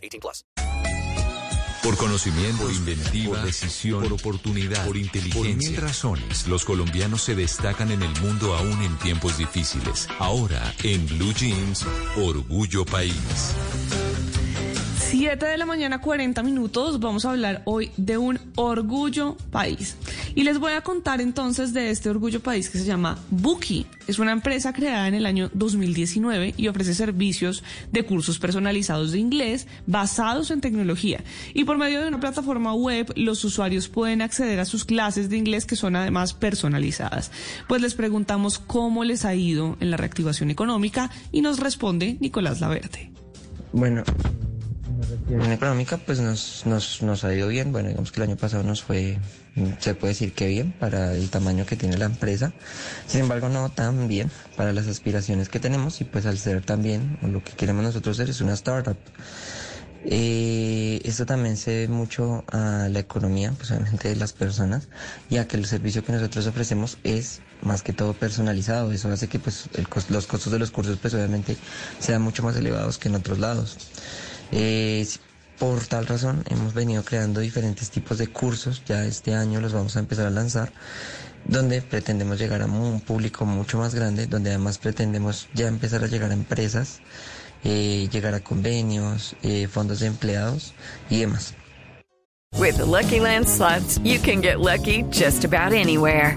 18 plus. Por conocimiento, por inventiva, por decisión, por oportunidad, por inteligencia. Por mil razones, los colombianos se destacan en el mundo aún en tiempos difíciles. Ahora, en Blue Jeans, Orgullo País. 7 de la mañana, 40 minutos. Vamos a hablar hoy de un orgullo país. Y les voy a contar entonces de este orgullo país que se llama Buki. Es una empresa creada en el año 2019 y ofrece servicios de cursos personalizados de inglés basados en tecnología. Y por medio de una plataforma web, los usuarios pueden acceder a sus clases de inglés que son además personalizadas. Pues les preguntamos cómo les ha ido en la reactivación económica y nos responde Nicolás Laverde. Bueno, económica, pues nos, nos, nos ha ido bien. Bueno, digamos que el año pasado nos fue, se puede decir que bien para el tamaño que tiene la empresa. Sin embargo, no tan bien para las aspiraciones que tenemos y pues al ser también, lo que queremos nosotros ser es una startup. Eh, esto también se debe mucho a la economía, pues obviamente de las personas, ya que el servicio que nosotros ofrecemos es más que todo personalizado. Eso hace que pues el, los costos de los cursos pues obviamente sean mucho más elevados que en otros lados. Eh, por tal razón hemos venido creando diferentes tipos de cursos, ya este año los vamos a empezar a lanzar, donde pretendemos llegar a un público mucho más grande, donde además pretendemos ya empezar a llegar a empresas, eh, llegar a convenios, eh, fondos de empleados y demás. With the Lucky Land you can get lucky just about anywhere.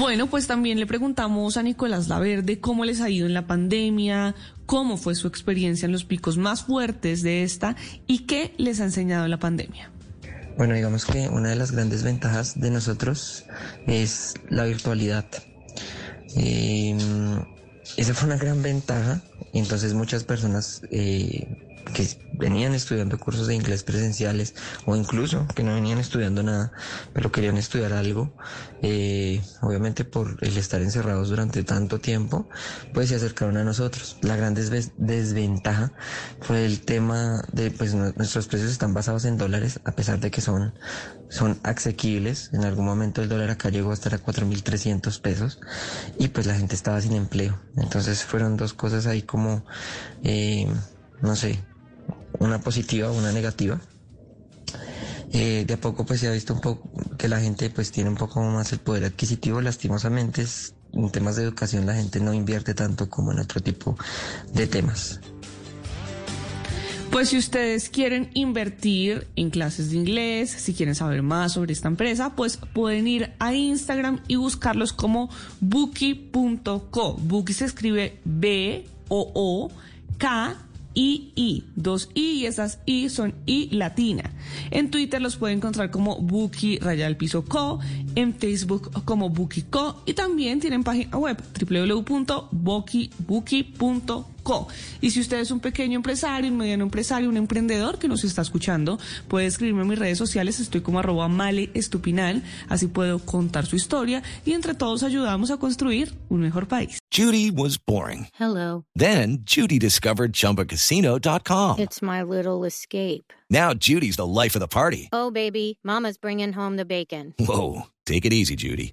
Bueno, pues también le preguntamos a Nicolás Laverde cómo les ha ido en la pandemia, cómo fue su experiencia en los picos más fuertes de esta y qué les ha enseñado la pandemia. Bueno, digamos que una de las grandes ventajas de nosotros es la virtualidad. Eh, esa fue una gran ventaja entonces muchas personas eh, que venían estudiando cursos de inglés presenciales o incluso que no venían estudiando nada, pero querían estudiar algo, eh, obviamente por el estar encerrados durante tanto tiempo, pues se acercaron a nosotros. La gran desventaja fue el tema de, pues nuestros precios están basados en dólares, a pesar de que son, son asequibles. En algún momento el dólar acá llegó a estar a 4.300 pesos y pues la gente estaba sin empleo. Entonces fueron dos cosas ahí como, eh, no sé, una positiva o una negativa. Eh, de a poco pues se ha visto un poco que la gente pues tiene un poco más el poder adquisitivo, lastimosamente en temas de educación la gente no invierte tanto como en otro tipo de temas. Pues si ustedes quieren invertir en clases de inglés, si quieren saber más sobre esta empresa, pues pueden ir a Instagram y buscarlos como bookie.co. Bookie se escribe B O O K I, dos I y esas I son I latina. En Twitter los pueden encontrar como Buki Rayal Piso Co, en Facebook como Buki Co y también tienen página web www.buki.co. Y si usted es un pequeño empresario, un mediano empresario, un emprendedor que nos está escuchando, puede escribirme en mis redes sociales, estoy como arroba male estupinal, así puedo contar su historia y entre todos ayudamos a construir un mejor país. Judy was boring. Hello. Then Judy discovered chumbacasino.com. It's my little escape. Now Judy's the life of the party. Oh baby, mama's bringing home the bacon. Whoa, take it easy Judy.